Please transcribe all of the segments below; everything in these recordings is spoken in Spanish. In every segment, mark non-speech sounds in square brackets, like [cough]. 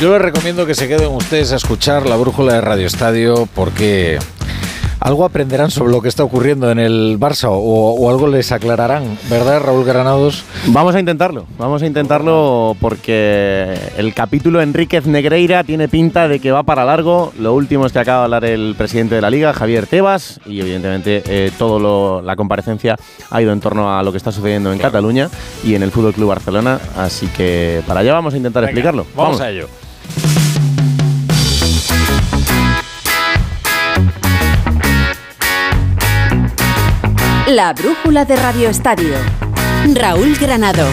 Yo les recomiendo que se queden ustedes a escuchar la brújula de Radio Estadio porque algo aprenderán sobre lo que está ocurriendo en el Barça o, algo les aclararán, ¿verdad, Raúl Granados? Vamos a intentarlo, vamos a intentarlo porque el capítulo Enríquez Negreira tiene pinta de que va para largo. Lo último es que acaba de hablar el presidente de la liga, Javier Tebas, y evidentemente eh, todo la comparecencia ha ido en torno a lo que está sucediendo en Cataluña y en el Fútbol Club Barcelona. Así que para allá vamos a intentar explicarlo. vamos a ello. La brújula de Radio Estadio. Raúl Granado.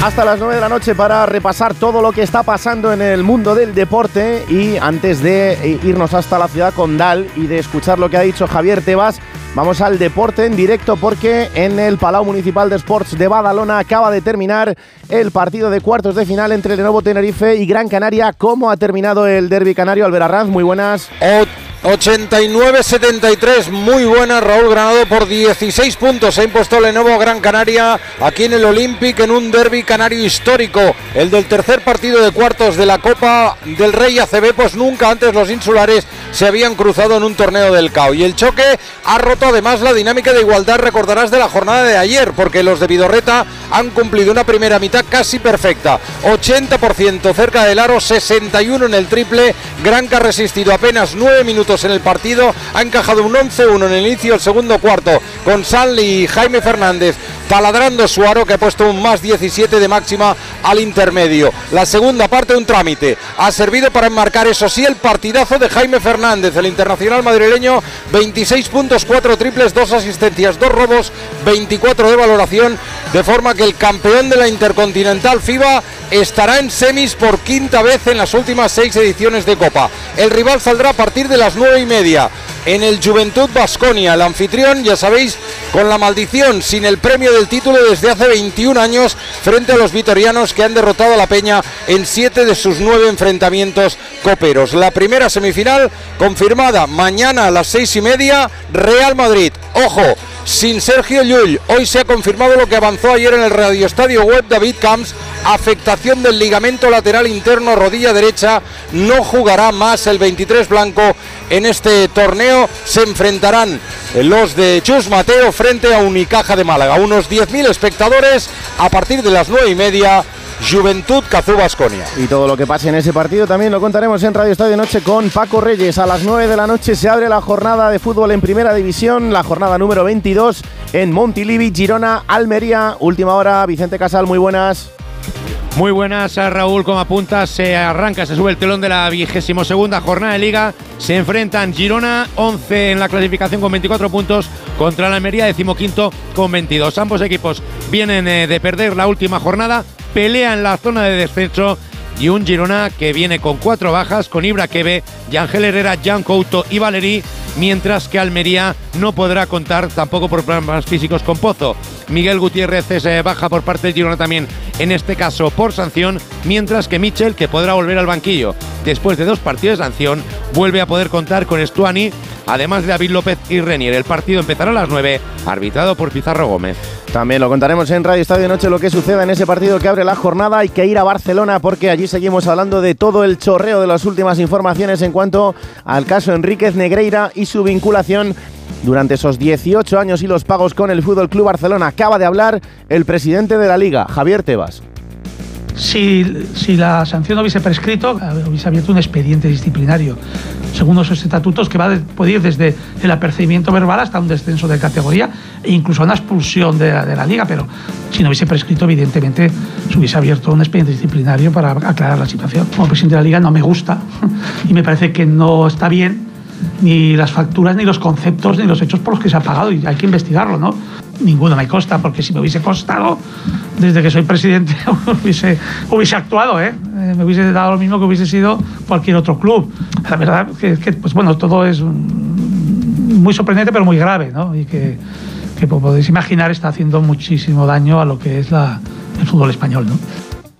Hasta las 9 de la noche para repasar todo lo que está pasando en el mundo del deporte y antes de irnos hasta la ciudad condal y de escuchar lo que ha dicho Javier Tebas, vamos al deporte en directo porque en el Palau Municipal de Sports de Badalona acaba de terminar el partido de cuartos de final entre Lenovo Tenerife y Gran Canaria. ¿Cómo ha terminado el derby canario? Albert Arranz, muy buenas. 89-73, muy buena Raúl Granado por 16 puntos. Se ha impuesto Lenovo Gran Canaria aquí en el Olympic en un derby canario histórico, el del tercer partido de cuartos de la Copa del Rey ACB, pues nunca antes los insulares se habían cruzado en un torneo del CAO. Y el choque ha roto además la dinámica de igualdad, recordarás, de la jornada de ayer, porque los de Vidorreta han cumplido una primera mitad casi perfecta. 80% cerca del aro, 61 en el triple. Granca ha resistido apenas 9 minutos en el partido. Ha encajado un 11-1 en el inicio del segundo cuarto con Sanli y Jaime Fernández taladrando su aro que ha puesto un más 17 de máxima al intermedio. La segunda parte un trámite. Ha servido para enmarcar eso sí el partidazo de Jaime Fernández, el internacional madrileño, 26 puntos, 4 triples, 2 asistencias, 2 robos, 24 de valoración, de forma que el campeón de la Intercontinental FIBA estará en semis por quinta vez en las últimas 6 ediciones de Copa. El rival saldrá a partir de las 9 y media en el Juventud Basconia. El anfitrión, ya sabéis, con la maldición, sin el premio del título desde hace 21 años frente a los vitorianos que han derrotado a la Peña en 7 de sus 9 enfrentamientos coperos. La primera semifinal confirmada mañana a las 6 y media, Real Madrid. Ojo, sin Sergio Llull. Hoy se ha confirmado lo que avanzó ayer en el Radio Estadio Web David Camps. Afectación del ligamento lateral interno, rodilla derecha. No jugará más el 23 blanco en este torneo. Se enfrentarán los de Chus Mateo frente a Unicaja de Málaga. Unos 10.000 espectadores a partir de las 9 y media Juventud Cazú Basconia. Y todo lo que pase en ese partido también lo contaremos en Radio Estadio Noche con Paco Reyes. A las 9 de la noche se abre la jornada de fútbol en Primera División, la jornada número 22 en Montilivi, Girona, Almería. Última hora, Vicente Casal, muy buenas. Muy buenas, Raúl, como apunta, se arranca, se sube el telón de la vigésimo segunda jornada de Liga. Se enfrentan Girona, 11 en la clasificación con 24 puntos, contra la Almería, decimoquinto con 22. Ambos equipos vienen eh, de perder la última jornada, pelea en la zona de descenso y un Girona que viene con cuatro bajas, con Ibra Kebe, Yangel Herrera, Jan Couto y Valerí, mientras que Almería no podrá contar tampoco por problemas físicos con Pozo. Miguel Gutiérrez es eh, baja por parte del Girona también, en este caso por sanción, mientras que Michel, que podrá volver al banquillo después de dos partidos de sanción, vuelve a poder contar con Estuani, además de David López y Renier. El partido empezará a las 9, arbitrado por Pizarro Gómez. También lo contaremos en Radio Estadio Noche lo que suceda en ese partido que abre la jornada. Hay que ir a Barcelona porque allí seguimos hablando de todo el chorreo de las últimas informaciones en cuanto al caso Enríquez Negreira y su vinculación durante esos 18 años y los pagos con el Fútbol Club Barcelona. Acaba de hablar el presidente de la liga, Javier Tebas. Si, la sanción no hubiese prescrito, hubiese abierto un expediente disciplinario, según esos estatutos, que va puede ir desde el apercibimiento verbal hasta un descenso de categoría e incluso una expulsión de la, liga. Pero si no hubiese prescrito, evidentemente se hubiese abierto un expediente disciplinario para aclarar la situación. Como presidente de la liga no me gusta [laughs] y me parece que no está bien ni las facturas, ni los conceptos, ni los hechos por los que se ha pagado y hay que investigarlo, ¿no? Ninguno me consta, porque si me hubiese costado, desde que soy presidente, [laughs] hubiese, hubiese actuado, ¿eh? ¿Eh? Me hubiese dado lo mismo que hubiese sido cualquier otro club. La verdad que, que pues bueno, todo es muy sorprendente, pero muy grave, ¿no? Y que, que como podéis imaginar, está haciendo muchísimo daño a lo que es la, el fútbol español, ¿no?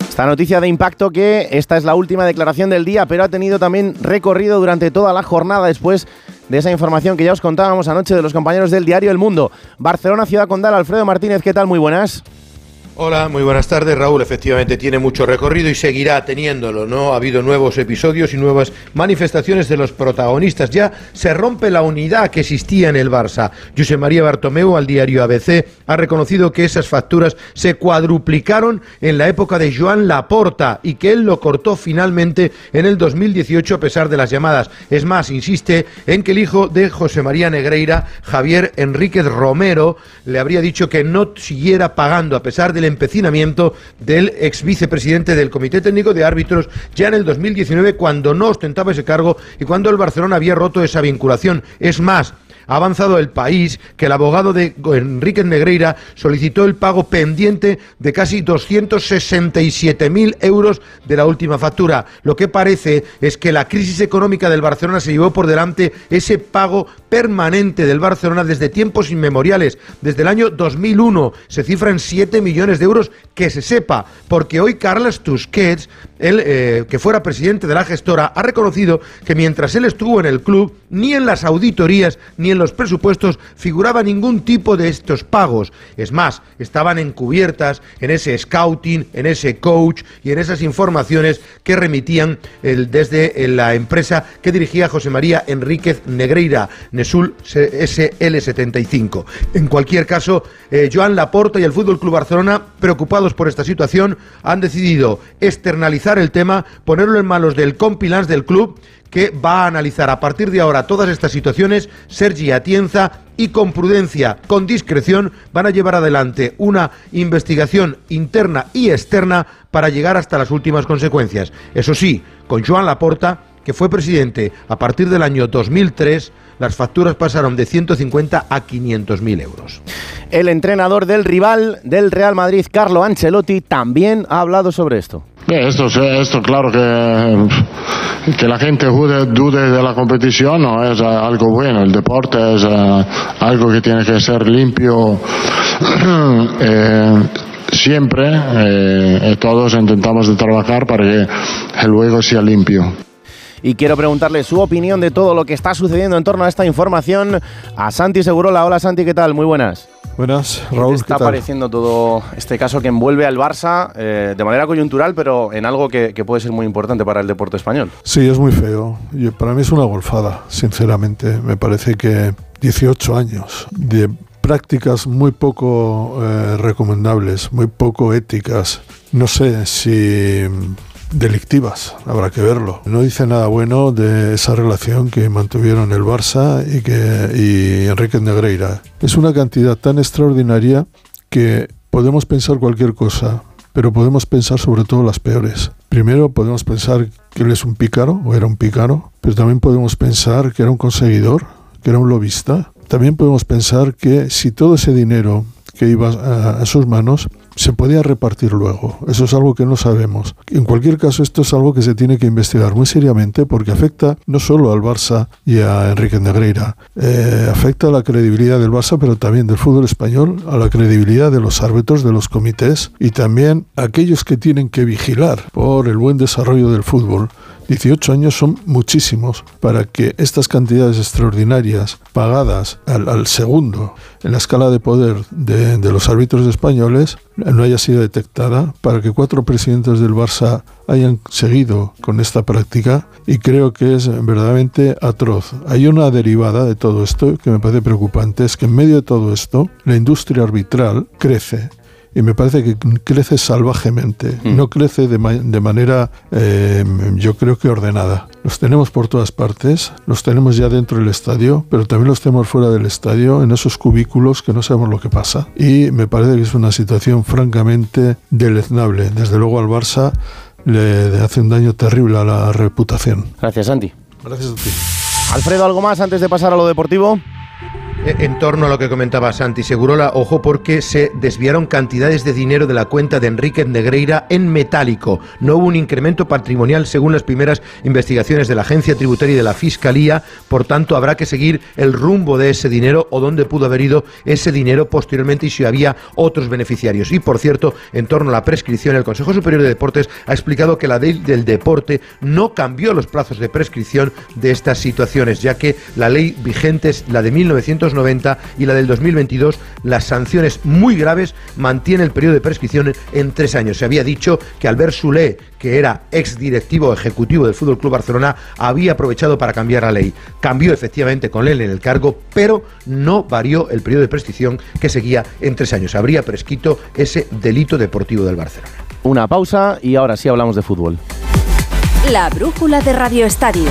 Esta noticia de impacto que esta es la última declaración del día, pero ha tenido también recorrido durante toda la jornada después de esa información que ya os contábamos anoche de los compañeros del diario El Mundo. Barcelona, Ciudad Condal, Alfredo Martínez, ¿qué tal? Muy buenas. Hola, muy buenas tardes. Raúl, efectivamente tiene mucho recorrido y seguirá teniéndolo, ¿no? Ha habido nuevos episodios y nuevas manifestaciones de los protagonistas. Ya se rompe la unidad que existía en el Barça. José María Bartomeu al diario ABC ha reconocido que esas facturas se cuadruplicaron en la época de Joan Laporta y que él lo cortó finalmente en el 2018 a pesar de las llamadas. Es más, insiste en que el hijo de José María Negreira, Javier Enríquez Romero, le habría dicho que no siguiera pagando a pesar del empecinamiento del ex vicepresidente del Comité Técnico de Árbitros ya en el 2019 cuando no ostentaba ese cargo y cuando el Barcelona había roto esa vinculación. Es más, ha avanzado el país que el abogado de Enrique Negreira solicitó el pago pendiente de casi 267.000 euros de la última factura. Lo que parece es que la crisis económica del Barcelona se llevó por delante ese pago permanente del Barcelona desde tiempos inmemoriales. Desde el año 2001 se cifra en 7 millones de euros que se sepa, porque hoy Carles Tusquets, el, eh, que fuera presidente de la gestora, ha reconocido que mientras él estuvo en el club, ni en las auditorías ni en los presupuestos figuraba ningún tipo de estos pagos. Es más, estaban encubiertas en ese scouting, en ese coach y en esas informaciones que remitían desde la empresa que dirigía José María Enríquez Negreira, Nesul SL75. En cualquier caso, eh, Joan Laporta y el Fútbol Club Barcelona, preocupados por esta situación, han decidido externalizar el tema, ponerlo en manos del compilans del club que va a analizar a partir de ahora todas estas situaciones, Sergi Atienza, y con prudencia, con discreción, van a llevar adelante una investigación interna y externa para llegar hasta las últimas consecuencias. Eso sí, con Joan Laporta, que fue presidente a partir del año 2003, las facturas pasaron de 150 a 500 mil euros. El entrenador del rival del Real Madrid, Carlo Ancelotti, también ha hablado sobre esto. Esto, esto claro que, que la gente dude de la competición no es algo bueno. El deporte es eh, algo que tiene que ser limpio [clears throat] eh, siempre eh, todos intentamos de trabajar para que el juego sea limpio y quiero preguntarle su opinión de todo lo que está sucediendo en torno a esta información a Santi Segurola. Hola Santi, ¿qué tal? Muy buenas. Buenas, Raúl. ¿Qué está pareciendo todo este caso que envuelve al Barça eh, de manera coyuntural, pero en algo que, puede ser muy importante para el deporte español? Sí, es muy feo. para mí es una golfada, sinceramente. Me parece que 18 años de prácticas muy poco eh, recomendables, muy poco éticas. No sé si delictivas, habrá que verlo. No dice nada bueno de esa relación que mantuvieron el Barça y, que, y Enrique Negreira. Es una cantidad tan extraordinaria que podemos pensar cualquier cosa, pero podemos pensar sobre todo las peores. Primero podemos pensar que él es un pícaro o era un pícaro, pero también podemos pensar que era un conseguidor, que era un lobista. También podemos pensar que si todo ese dinero que iba a, sus manos se podía repartir luego. Eso es algo que no sabemos. En cualquier caso, esto es algo que se tiene que investigar muy seriamente porque afecta no solo al Barça y a Enrique Negreira, eh, afecta a la credibilidad del Barça, pero también del fútbol español, a la credibilidad de los árbitros, de los comités y también a aquellos que tienen que vigilar por el buen desarrollo del fútbol 18 años son muchísimos para que estas cantidades extraordinarias pagadas al, segundo en la escala de poder de, los árbitros españoles no haya sido detectada, para que cuatro presidentes del Barça hayan seguido con esta práctica y creo que es verdaderamente atroz. Hay una derivada de todo esto que me parece preocupante, es que en medio de todo esto la industria arbitral crece y me parece que crece salvajemente, mm. no crece de, manera, eh, yo creo que ordenada. Los tenemos por todas partes, los tenemos ya dentro del estadio, pero también los tenemos fuera del estadio, en esos cubículos que no sabemos lo que pasa. Y me parece que es una situación francamente deleznable. Desde luego al Barça le hace un daño terrible a la reputación. Gracias, Santi. Gracias a ti. Alfredo, ¿algo más antes de pasar a lo deportivo? Eh, en torno a lo que comentaba Santi Segurola, ojo porque se desviaron cantidades de dinero de la cuenta de Enrique Negreira en metálico. No hubo un incremento patrimonial según las primeras investigaciones de la Agencia Tributaria y de la Fiscalía, por tanto habrá que seguir el rumbo de ese dinero o dónde pudo haber ido ese dinero posteriormente y si había otros beneficiarios. Y por cierto, en torno a la prescripción, el Consejo Superior de Deportes ha explicado que la ley del deporte no cambió los plazos de prescripción de estas situaciones, ya que la ley vigente es la de 1900 1990 y la del 2022, las sanciones muy graves mantiene el periodo de prescripción en tres años. Se había dicho que Albert Soulé, que era ex directivo ejecutivo del Fútbol Club Barcelona, había aprovechado para cambiar la ley. Cambió efectivamente con él en el cargo, pero no varió el periodo de prescripción que seguía en tres años. Habría prescrito ese delito deportivo del Barcelona. Una pausa y ahora sí hablamos de fútbol. La brújula de Radio Estadio.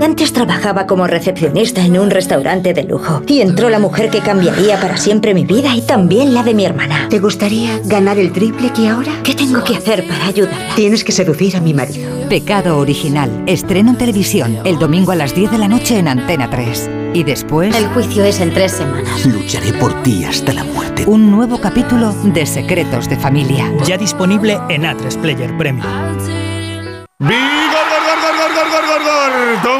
Antes trabajaba como recepcionista en un restaurante de lujo y entró la mujer que cambiaría para siempre mi vida y también la de mi hermana. ¿Te gustaría ganar el triple que ahora? ¿Qué tengo que hacer para ayudar? Tienes que seducir a mi marido. Pecado original. Estreno en televisión el domingo a las 10 de la noche en Antena 3. Y después... El juicio es en tres semanas. Lucharé por ti hasta la muerte. Un nuevo capítulo de Secretos de Familia. Ya disponible en A3 Player Premium. ¡Vigor, Don't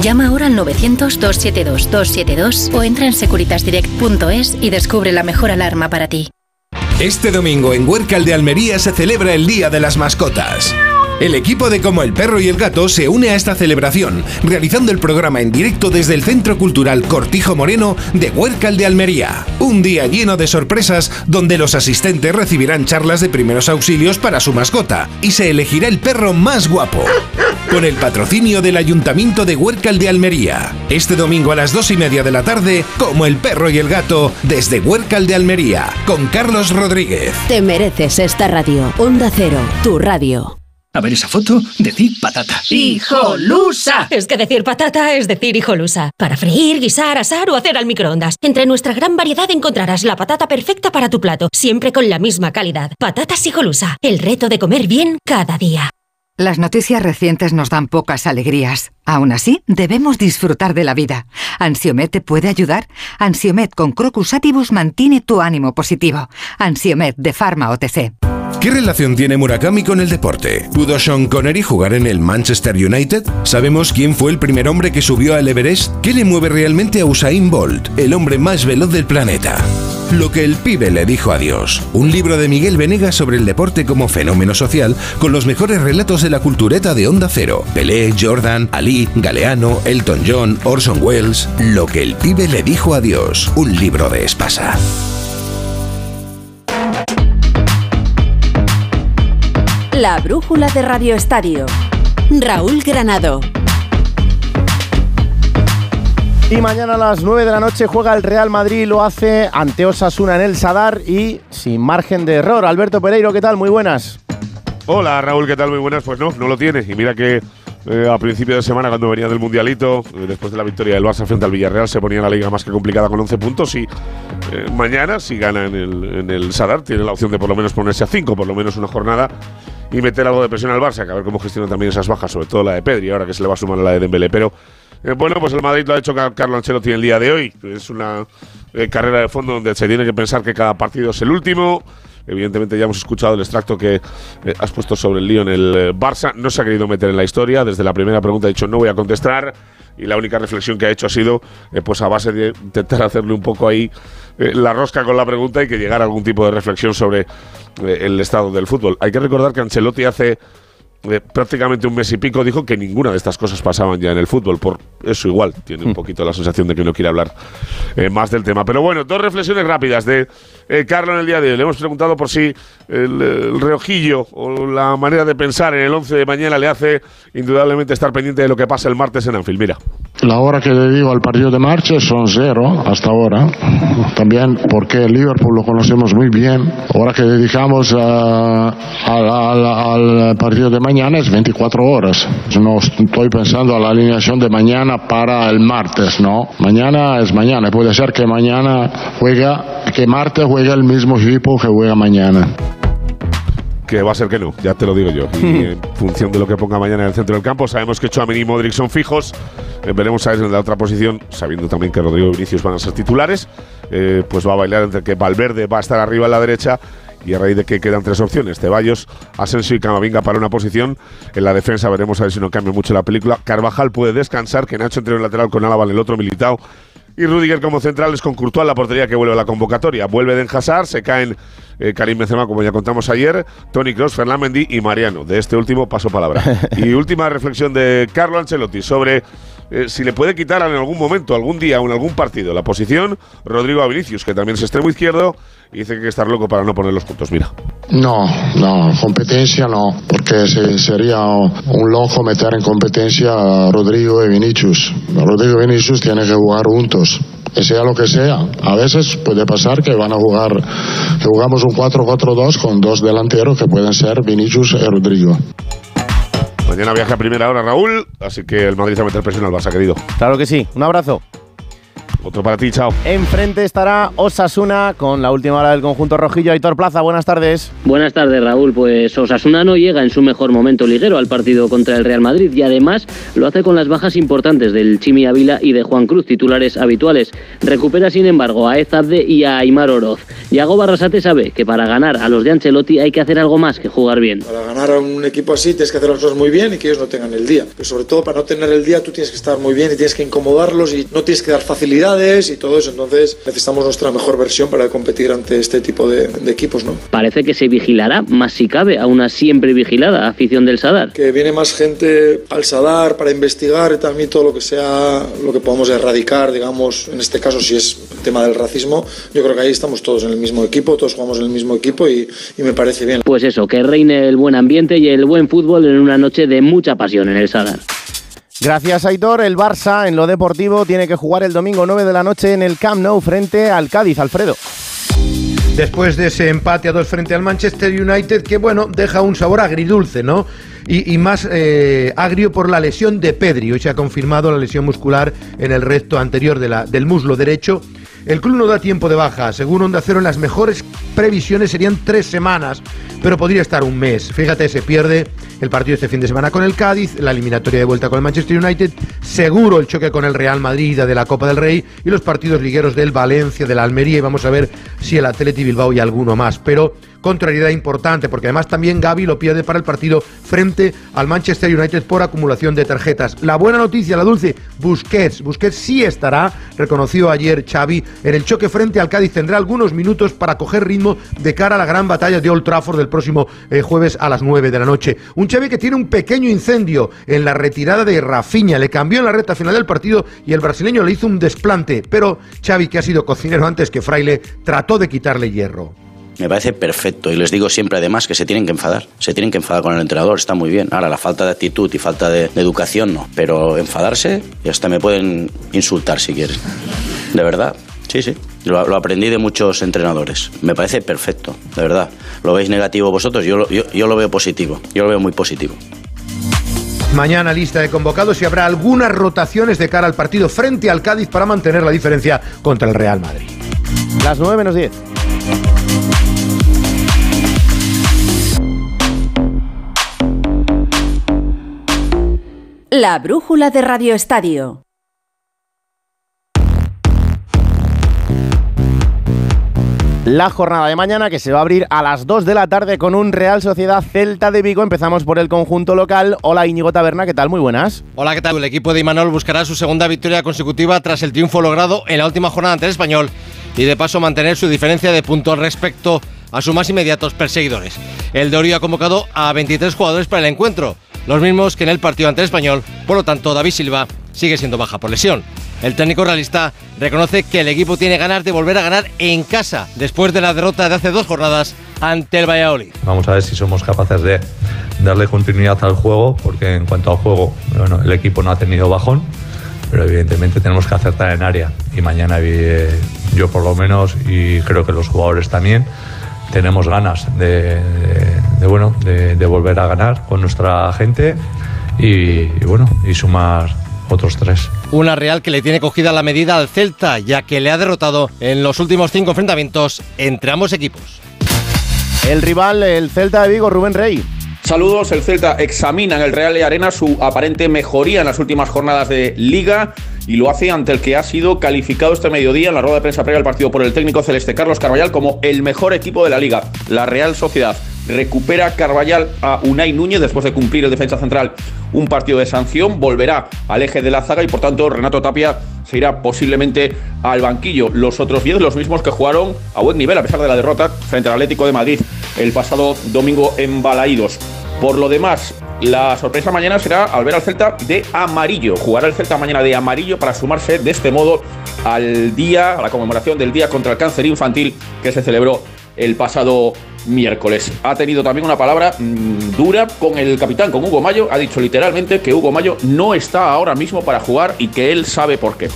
Llama ahora al 900-272-272 o entra en securitasdirect.es y descubre la mejor alarma para ti. Este domingo en Huércal de Almería se celebra el Día de las Mascotas. El equipo de Como el Perro y el Gato se une a esta celebración, realizando el programa en directo desde el Centro Cultural Cortijo Moreno de Huércal de Almería. Un día lleno de sorpresas donde los asistentes recibirán charlas de primeros auxilios para su mascota y se elegirá el perro más guapo. Con el patrocinio del Ayuntamiento de Huércal de Almería. Este domingo a las dos y media de la tarde, Como el Perro y el Gato, desde Huércal de Almería, con Carlos Rodríguez. Te mereces esta radio. Onda Cero, tu radio. A ver esa foto, decir patata. ¡Hijolusa! Es que decir patata es decir hijolusa. Para freír, guisar, asar o hacer al microondas. Entre nuestra gran variedad encontrarás la patata perfecta para tu plato, siempre con la misma calidad. Patatas hijolusa. El reto de comer bien cada día. Las noticias recientes nos dan pocas alegrías. Aún así, debemos disfrutar de la vida. ¿Ansiomet te puede ayudar? Ansiomet con Crocus Atibus mantiene tu ánimo positivo. Ansiomet de Pharma OTC. ¿Qué relación tiene Murakami con el deporte? ¿Pudo Sean Connery jugar en el Manchester United? ¿Sabemos quién fue el primer hombre que subió al Everest? ¿Qué le mueve realmente a Usain Bolt, el hombre más veloz del planeta? Lo que el pibe le dijo a Dios. Un libro de Miguel Venegas sobre el deporte como fenómeno social, con los mejores relatos de la cultureta de Onda Cero. Pelé, Jordan, Ali, Galeano, Elton John, Orson Welles. Lo que el pibe le dijo a Dios. Un libro de Espasa. La brújula de Radio Estadio. Raúl Granado. Y mañana a las 9 de la noche juega el Real Madrid, lo hace ante Osasuna en el Sadar y sin margen de error. Alberto Pereiro, ¿qué tal? Muy buenas. Hola Raúl, ¿qué tal? Muy buenas. Pues no, no lo tiene. Y mira que eh, a principio de semana, cuando venía del Mundialito, eh, después de la victoria del Barça frente al Villarreal, se ponía la liga más que complicada con 11 puntos. Y eh, mañana, si gana en el, en el Sadar, tiene la opción de por lo menos ponerse a 5, por lo menos una jornada, y meter algo de presión al Barça, a ver cómo gestiona también esas bajas, sobre todo la de Pedri, ahora que se le va a sumar la de Dembélé. Pero eh, bueno, pues el Madrid lo ha hecho Carlo Ancelotti el día de hoy. Es una eh, carrera de fondo donde se tiene que pensar que cada partido es el último. Evidentemente ya hemos escuchado el extracto que eh, has puesto sobre el lío en el eh, Barça. No se ha querido meter en la historia. Desde la primera pregunta ha dicho no voy a contestar. Y la única reflexión que ha hecho ha sido, eh, pues a base de intentar hacerle un poco ahí eh, la rosca con la pregunta y que llegara a algún tipo de reflexión sobre eh, el estado del fútbol. Hay que recordar que Ancelotti hace prácticamente un mes y pico dijo que ninguna de estas cosas pasaban ya en el fútbol por eso igual, tiene un poquito la sensación de que no quiere hablar eh, más del tema. Pero bueno, dos reflexiones rápidas de eh, Carlos en el día de hoy. Le hemos preguntado por si el, el reojillo o la manera de pensar en el 11 de mañana le hace indudablemente estar pendiente de lo que pasa el martes en Anfield. Mira. La hora que dedico al partido de marcha son cero hasta ahora. También porque el Liverpool lo conocemos muy bien. Ahora que dedicamos al, al- al partido de mañana es 24 horas. No estoy pensando a la alineación de mañana para el martes, ¿no? Mañana es mañana. Puede ser que mañana juega, que martes juega el mismo equipo que juega mañana. Que va a ser que no, ya te lo digo yo. Y en [laughs] función de lo que ponga mañana en el centro del campo, sabemos que Chouameni y Modric son fijos. Eh, veremos a ver en la otra posición, sabiendo también que Rodrigo y Vinicius van a ser titulares. eh, pues va a bailar entre que Valverde va a estar arriba a la derecha y a raíz de que quedan tres opciones, Ceballos, Asensio y Camavinga para una posición. En la defensa veremos a ver si no cambia mucho la película. Carvajal puede descansar, que Nacho entre en el lateral con Álava en el otro militado. Y Rudiger como centrales con Courtois, la portería que vuelve a la convocatoria. Vuelve Den Hazard, se caen eh, Karim Benzema, como ya contamos ayer, Tony Kroos, Fernán Mendy y Mariano. De este último paso palabra. [laughs] y última reflexión de Carlo Ancelotti sobre eh, si le puede quitar en algún momento, algún día o en algún partido la posición Rodrigo a Vinicius, que también es extremo izquierdo, y dice que hay que estar loco para no poner los puntos. Mira. No, no, competencia no, porque se- sería un loco meter en competencia a Rodrigo y Vinicius. Rodrigo y Vinicius tienen que jugar juntos, que sea lo que sea. A veces puede pasar que van a jugar, que jugamos un 4-4-2 con dos delanteros que pueden ser Vinicius y Rodrigo. Mañana viaja a primera hora Raúl, así que el Madrid va a meter presión al Barça, querido. Claro que sí. Un abrazo. Otro para ti, chao. Enfrente estará Osasuna con la última hora del conjunto rojillo. Aitor Plaza, buenas tardes. Buenas tardes, Raúl. Pues Osasuna no llega en su mejor momento liguero al partido contra el Real Madrid y además lo hace con las bajas importantes del Chimi Ávila y de Juan Cruz, titulares habituales. Recupera, sin embargo, a Ezabde y a Aymar Oroz. Yago Barrasate sabe que para ganar a los de Ancelotti hay que hacer algo más que jugar bien. Para ganar a un equipo así tienes que hacer las cosas muy bien y que ellos no tengan el día. Pero sobre todo para no tener el día tú tienes que estar muy bien y tienes que incomodarlos y no tienes que dar y todo eso. Entonces necesitamos nuestra mejor versión para competir ante este tipo de, de equipos, ¿no? Parece que se vigilará, más si cabe, a una siempre vigilada afición del Sadar. Que viene más gente al Sadar para investigar y también todo lo que sea, lo que podamos erradicar, digamos, en este caso si es el tema del racismo, yo creo que ahí estamos todos en el mismo equipo, todos jugamos en el mismo equipo y, y me parece bien. Pues eso, que reine el buen ambiente y el buen fútbol en una noche de mucha pasión en el Sadar. Gracias, Aitor. El Barça en lo deportivo tiene que jugar el domingo 9 de la noche en el Camp Nou frente al Cádiz, Alfredo. Después de ese empate a dos frente al Manchester United, que bueno, deja un sabor agridulce, ¿no? Y, más eh, agrio por la lesión de Pedri. Hoy se ha confirmado la lesión muscular en el recto anterior de la, del muslo derecho. El club no da tiempo de baja. Según Onda Cero, en las mejores previsiones serían tres semanas, pero podría estar un mes. Fíjate, se pierde el partido este fin de semana con el Cádiz, la eliminatoria de vuelta con el Manchester United, seguro el choque con el Real Madrid de la Copa del Rey y los partidos ligueros del Valencia, de la Almería y vamos a ver si el Atleti Bilbao y alguno más. Pero contrariedad importante, porque además también Gaby lo pierde para el partido frente al Manchester United por acumulación de tarjetas. La buena noticia, la dulce, Busquets. Busquets sí estará, reconoció ayer Xavi, en el choque frente al Cádiz. Tendrá algunos minutos para coger ritmo de cara a la gran batalla de Old Trafford del próximo eh, jueves a las 9 de la noche. Un Xavi que tiene un pequeño incendio en la retirada de Rafinha. Le cambió en la recta final del partido y el brasileño le hizo un desplante. Pero Xavi, que ha sido cocinero antes que Fraile, trató de quitarle hierro. Me parece perfecto y les digo siempre además que se tienen que enfadar, se tienen que enfadar con el entrenador, está muy bien. Ahora la falta de actitud y falta de, de educación no, pero enfadarse y hasta me pueden insultar si quieren. De verdad, sí, sí. Lo, lo aprendí de muchos entrenadores. Me parece perfecto, de verdad. ¿Lo veis negativo vosotros? Yo lo, yo, yo lo veo positivo, yo lo veo muy positivo. Mañana lista de convocados y habrá algunas rotaciones de cara al partido frente al Cádiz para mantener la diferencia contra el Real Madrid. Las 9 menos 10. La brújula de Radio Estadio. La jornada de mañana que se va a abrir a las 2 de la tarde con un Real Sociedad Celta de Vigo. Empezamos por el conjunto local. Hola Íñigo Taberna, ¿qué tal? Muy buenas. Hola, ¿qué tal? El equipo de Imanol buscará su segunda victoria consecutiva tras el triunfo logrado en la última jornada ante el Español y de paso mantener su diferencia de puntos respecto a sus más inmediatos perseguidores. El de Orio ha convocado a 23 jugadores para el encuentro. Los mismos que en el partido ante el español, por lo tanto David Silva sigue siendo baja por lesión. El técnico realista reconoce que el equipo tiene ganas de volver a ganar en casa después de la derrota de hace dos jornadas ante el Valladolid. Vamos a ver si somos capaces de darle continuidad al juego, porque en cuanto al juego, bueno, el equipo no ha tenido bajón, pero evidentemente tenemos que acertar en área. Y mañana eh, yo por lo menos, y creo que los jugadores también, tenemos ganas de, bueno, de, volver a ganar con nuestra gente y, y bueno, y sumar otros tres. Una Real que le tiene cogida la medida al Celta, ya que le ha derrotado en los últimos cinco enfrentamientos entre ambos equipos. El rival, el Celta de Vigo, Rubén Rey. Saludos, el Celta examina en el Real de Arena su aparente mejoría en las últimas jornadas de liga y lo hace ante el que ha sido calificado este mediodía en la rueda de prensa previa al partido por el técnico celeste Carlos Carballal como el mejor equipo de la liga, la Real Sociedad. Recupera Carballal a Unai Núñez después de cumplir el defensa central un partido de sanción, volverá al eje de la zaga y por tanto Renato Tapia se irá posiblemente al banquillo. Los otros 10, los mismos que jugaron a buen nivel a pesar de la derrota frente al Atlético de Madrid el pasado domingo en Balaídos. Por lo demás, la sorpresa mañana será al ver al Celta de amarillo. Jugará el Celta mañana de amarillo para sumarse de este modo al día, a la conmemoración del Día contra el Cáncer Infantil que se celebró el pasado miércoles. Ha tenido también una palabra mm, dura con el capitán, con Hugo Mayo. Ha dicho literalmente que Hugo Mayo no está ahora mismo para jugar y que él sabe por qué.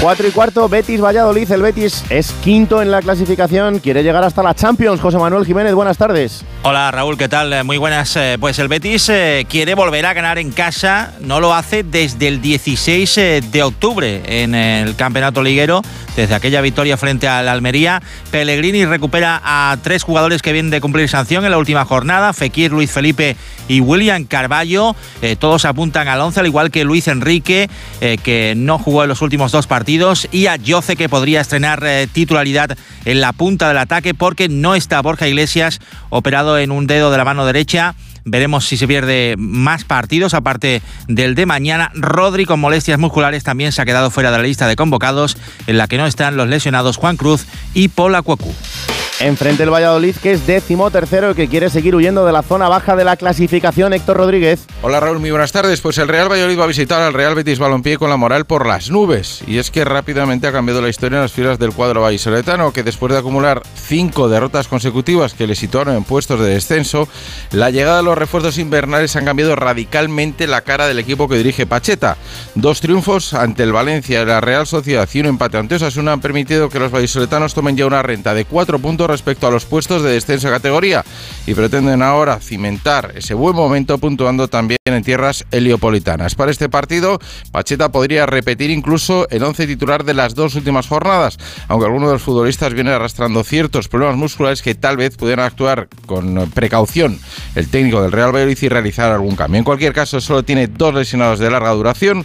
4 y cuarto, Betis Valladolid. El Betis es quinto en la clasificación, quiere llegar hasta la Champions. José Manuel Jiménez, buenas tardes. Hola Raúl, ¿qué tal? Eh, muy buenas. Eh, pues el Betis eh, quiere volver a ganar en casa, no lo hace desde el 16 de octubre en el campeonato liguero, desde aquella victoria frente al Almería. Pellegrini recupera a tres jugadores que vienen de cumplir sanción en la última jornada, Fekir, Luis Felipe y William Carballo. todos apuntan al 11, al igual que Luis Enrique, que no jugó en los últimos dos partidos y a Yoce que podría estrenar titularidad en la punta del ataque porque no está Borja Iglesias operado en un dedo de la mano derecha. Veremos si se pierde más partidos, aparte del de mañana. Rodri, con molestias musculares, también se ha quedado fuera de la lista de convocados, en la que no están los lesionados Juan Cruz y Paul Acuacu. Enfrente el Valladolid, que es décimo tercero y que quiere seguir huyendo de la zona baja de la clasificación. Héctor Rodríguez. Hola Raúl, muy buenas tardes. Pues el Real Valladolid va a visitar al Real Betis Balompié con la moral por las nubes. Y es que rápidamente ha cambiado la historia en las filas del cuadro vallisoletano, que después de acumular cinco derrotas consecutivas que le situaron en puestos de descenso, la llegada de los refuerzos invernales han cambiado radicalmente la cara del equipo que dirige Pacheta. Dos triunfos ante el Valencia y la Real Sociedad y un empate ante Osasuna han permitido que los vallisoletanos tomen ya una renta de cuatro puntos respecto a los puestos de descenso de categoría y pretenden ahora cimentar ese buen momento puntuando también en tierras heliopolitanas. Para este partido, Pacheta podría repetir incluso el once titular de las dos últimas jornadas, aunque algunos de los futbolistas vienen arrastrando ciertos problemas musculares que tal vez pudieran actuar con precaución el técnico del Real Valladolid y realizar algún cambio. En cualquier caso, solo tiene dos lesionados de larga duración,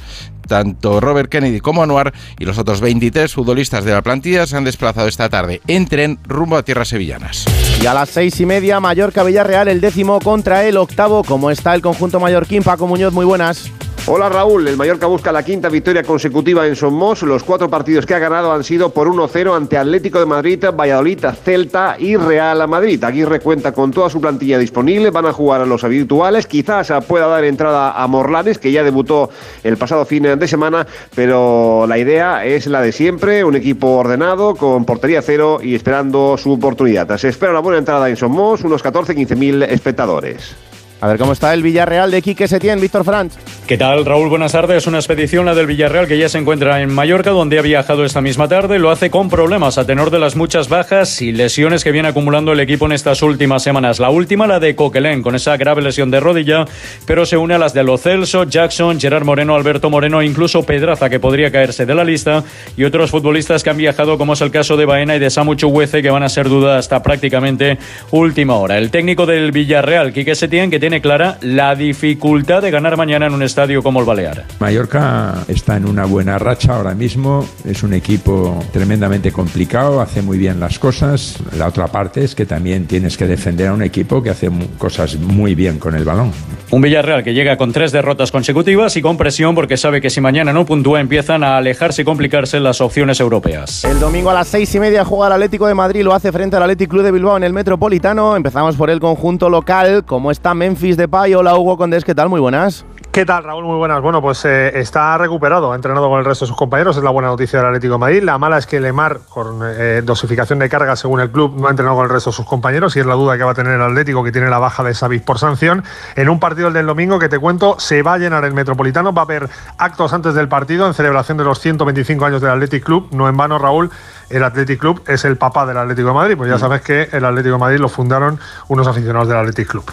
tanto Robert Kennedy como Anuar y los otros 23 futbolistas de la plantilla se han desplazado esta tarde en tren rumbo a tierras sevillanas. Y a las seis y media, Mallorca Villarreal, el décimo contra el octavo. ¿Cómo está el conjunto mallorquín? Paco Muñoz, muy buenas. Hola Raúl, el Mallorca busca la quinta victoria consecutiva en Somos. Los cuatro partidos que ha ganado han sido por 1-0 ante Atlético de Madrid, Valladolid, Celta y Real Madrid. Aguirre cuenta con toda su plantilla disponible, van a jugar a los habituales. Quizás pueda dar entrada a Morlanes, que ya debutó el pasado fin de semana, pero la idea es la de siempre, un equipo ordenado, con portería cero y esperando su oportunidad. Se espera una buena entrada en Somos, unos 14-15 mil espectadores. A ver cómo está el Villarreal de Quique Setién, Víctor Franch. ¿Qué tal, Raúl? Buenas tardes. Una expedición, la del Villarreal, que ya se encuentra en Mallorca, donde ha viajado esta misma tarde. Lo hace con problemas a tenor de las muchas bajas y lesiones que viene acumulando el equipo en estas últimas semanas. La última, la de Coquelén, con esa grave lesión de rodilla, pero se une a las de Lo Jackson, Gerard Moreno, Alberto Moreno, incluso Pedraza, que podría caerse de la lista, y otros futbolistas que han viajado, como es el caso de Baena y de Samu Chuguece, que van a ser duda hasta prácticamente última hora. El técnico del Villarreal, Quique Setién, que tiene clara la dificultad de ganar mañana en un estadio como el Balear. Mallorca está en una buena racha ahora mismo, es un equipo tremendamente complicado, hace muy bien las cosas. La otra parte es que también tienes que defender a un equipo que hace cosas muy bien con el balón. Un Villarreal que llega con tres derrotas consecutivas y con presión porque sabe que si mañana no puntúa empiezan a alejarse y complicarse las opciones europeas. El domingo a las seis y media juega el Atlético de Madrid, lo hace frente al Atlético Club de Bilbao en el Metropolitano. Empezamos por el conjunto local, como está Memphis Memphis Depay. Hola Hugo Condés, ¿qué tal? Muy buenas. ¿Qué tal, Raúl? Muy buenas. Bueno, pues eh, está recuperado, ha entrenado con el resto de sus compañeros, es la buena noticia del Atlético de Madrid. La mala es que Lemar, con eh, dosificación de carga según el club, no ha entrenado con el resto de sus compañeros y es la duda que va a tener el Atlético, que tiene la baja de Savic por sanción. En un partido del domingo que te cuento, se va a llenar el Metropolitano, va a haber actos antes del partido en celebración de los 125 años del Athletic Club. No en vano, Raúl, el Athletic Club es el papá del Atlético de Madrid, pues ya Mm. sabes que el Atlético de Madrid lo fundaron unos aficionados del Athletic Club.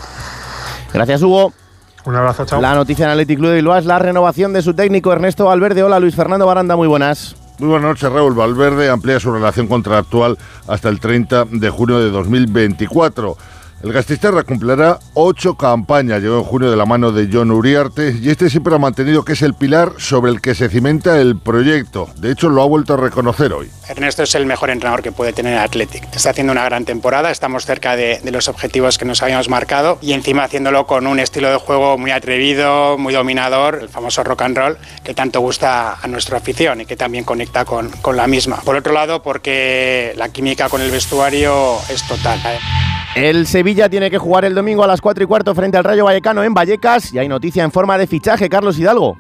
Gracias, Hugo. Un abrazo, chao. La noticia en Athletic Club de Bilbao es la renovación de su técnico Ernesto Valverde. Hola, Luis Fernando Baranda, muy buenas. Muy buenas noches, Raúl. Valverde amplía su relación contractual hasta el 30 de junio de 2024. El Gastisterra cumplirá ocho campañas. Llegó en junio de la mano de John Uriarte y este siempre ha mantenido que es el pilar sobre el que se cimenta el proyecto. De hecho, lo ha vuelto a reconocer hoy. Ernesto es el mejor entrenador que puede tener Athletic. Está haciendo una gran temporada, estamos cerca de, los objetivos que nos habíamos marcado y encima haciéndolo con un estilo de juego muy atrevido, muy dominador, el famoso rock and roll que tanto gusta a nuestra afición y que también conecta con, con la misma. Por otro lado, porque la química con el vestuario es total. El Sevilla tiene que jugar el domingo a las 4 y cuarto frente al Rayo Vallecano en Vallecas y hay noticia en forma de fichaje, Carlos Hidalgo.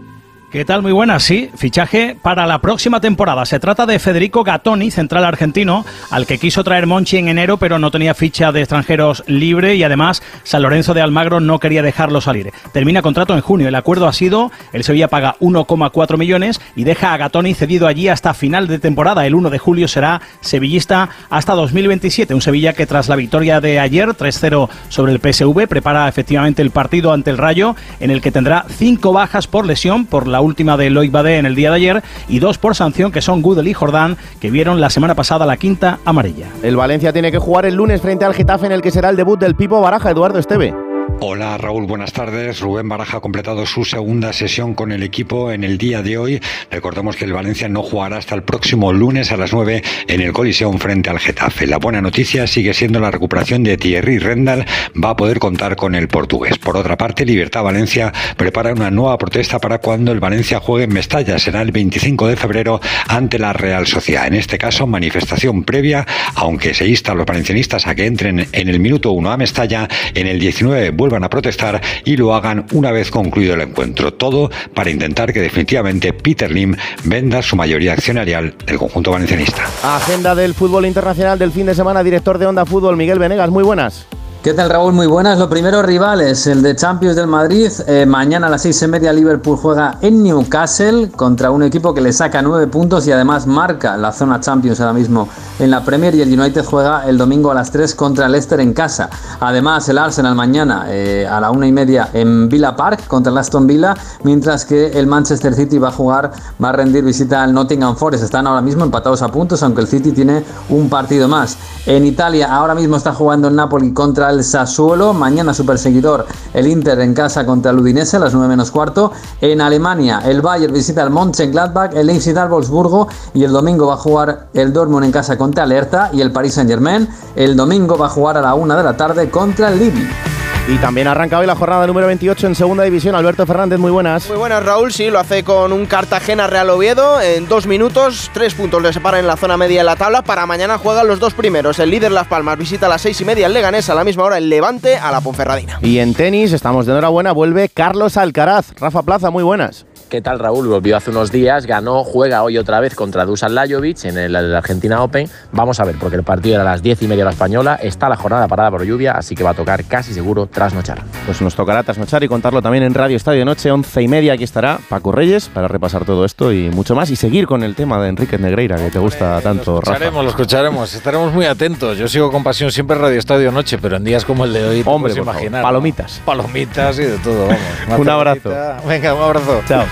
¿Qué tal? Muy buenas, sí. Fichaje para la próxima temporada. Se trata de Federico Gattoni, central argentino, al que quiso traer Monchi en enero, pero no tenía ficha de extranjeros libre y además San Lorenzo de Almagro no quería dejarlo salir. Termina contrato en junio. El acuerdo ha sido, el Sevilla paga 1,4 millones y deja a Gattoni cedido allí hasta final de temporada. El 1 de julio será sevillista hasta 2027. Un Sevilla que tras la victoria de ayer, 3-0 sobre el PSV, prepara efectivamente el partido ante el Rayo, en el que tendrá cinco bajas por lesión, por la última de Loic Badé en el día de ayer y dos por sanción que son Gudel y Jordán que vieron la semana pasada la quinta amarilla. El Valencia tiene que jugar el lunes frente al Getafe en el que será el debut del Pipo Baraja Eduardo Esteve. Hola Raúl, buenas tardes. Rubén Baraja ha completado su segunda sesión con el equipo en el día de hoy. Recordemos que el Valencia no jugará hasta el próximo lunes a las 9 en el Coliseum frente al Getafe. La buena noticia sigue siendo la recuperación de Thierry Rendal. Va a poder contar con el portugués. Por otra parte, Libertad Valencia prepara una nueva protesta para cuando el Valencia juegue en Mestalla. Será el 25 de febrero ante la Real Sociedad. En este caso, manifestación previa, aunque se insta a los valencianistas a que entren en el minuto 1 a Mestalla, en el 19 vuelvan a protestar y lo hagan una vez concluido el encuentro. Todo para intentar que definitivamente Peter Lim venda su mayoría accionarial del conjunto valencianista. Agenda del fútbol internacional del fin de semana, director de Onda Fútbol, Miguel Venegas, muy buenas. ¿Qué tal Raúl? Muy buenas. Lo primero, rivales, el de Champions del Madrid. Eh, mañana a las seis y media Liverpool juega en Newcastle contra un equipo que le saca nueve puntos y además marca la zona Champions ahora mismo en la Premier y el United juega el domingo a las 3 contra el Leicester en casa. Además el Arsenal mañana eh, a la una y media en Villa Park contra el Aston Villa, mientras que el Manchester City va a jugar, va a rendir visita al Nottingham Forest. Están ahora mismo empatados a puntos, aunque el City tiene un partido más. En Italia ahora mismo está jugando el Napoli contra el Sassuolo. Mañana su perseguidor, el Inter en casa contra el Udinese a las 9 menos cuarto. En Alemania, el Bayern visita al Mönchengladbach, el Leipzig al Wolfsburgo y el domingo va a jugar el Dortmund en casa contra el y el Paris Saint-Germain. El domingo va a jugar a la 1 de la tarde contra el Lille. Y también arranca hoy la jornada número 28 en segunda división. Alberto Fernández, muy buenas. Muy buenas, Raúl. Sí, lo hace con un Cartagena Real Oviedo. En dos minutos, tres puntos le separan en la zona media de la tabla. Para mañana juegan los dos primeros. El líder Las Palmas visita a las seis y media el Leganés. A la misma hora el Levante a la Ponferradina. Y en tenis, estamos de enhorabuena, vuelve Carlos Alcaraz. Rafa Plaza, muy buenas. ¿Qué tal Raúl? Volvió hace unos días, ganó, juega hoy otra vez contra Dusan Lajovic en el, el, Argentina Open. Vamos a ver, porque el partido era a las 10 y media la española, está la jornada parada por lluvia, así que va a tocar casi seguro trasnochar. Pues nos tocará trasnochar y contarlo también en Radio Estadio Noche, 11 y media. Aquí estará Paco Reyes para repasar todo esto y mucho más y seguir con el tema de Enrique Negreira que te gusta tanto, lo escucharemos, Rafa. Lo escucharemos, estaremos muy atentos. Yo sigo con pasión siempre Radio Estadio Noche, pero en días como el de hoy, Hombre, te puedes imaginar. Favor, palomitas. ¿no? Palomitas y de todo, vamos. [laughs] un abrazo. Venga, un abrazo. Chao.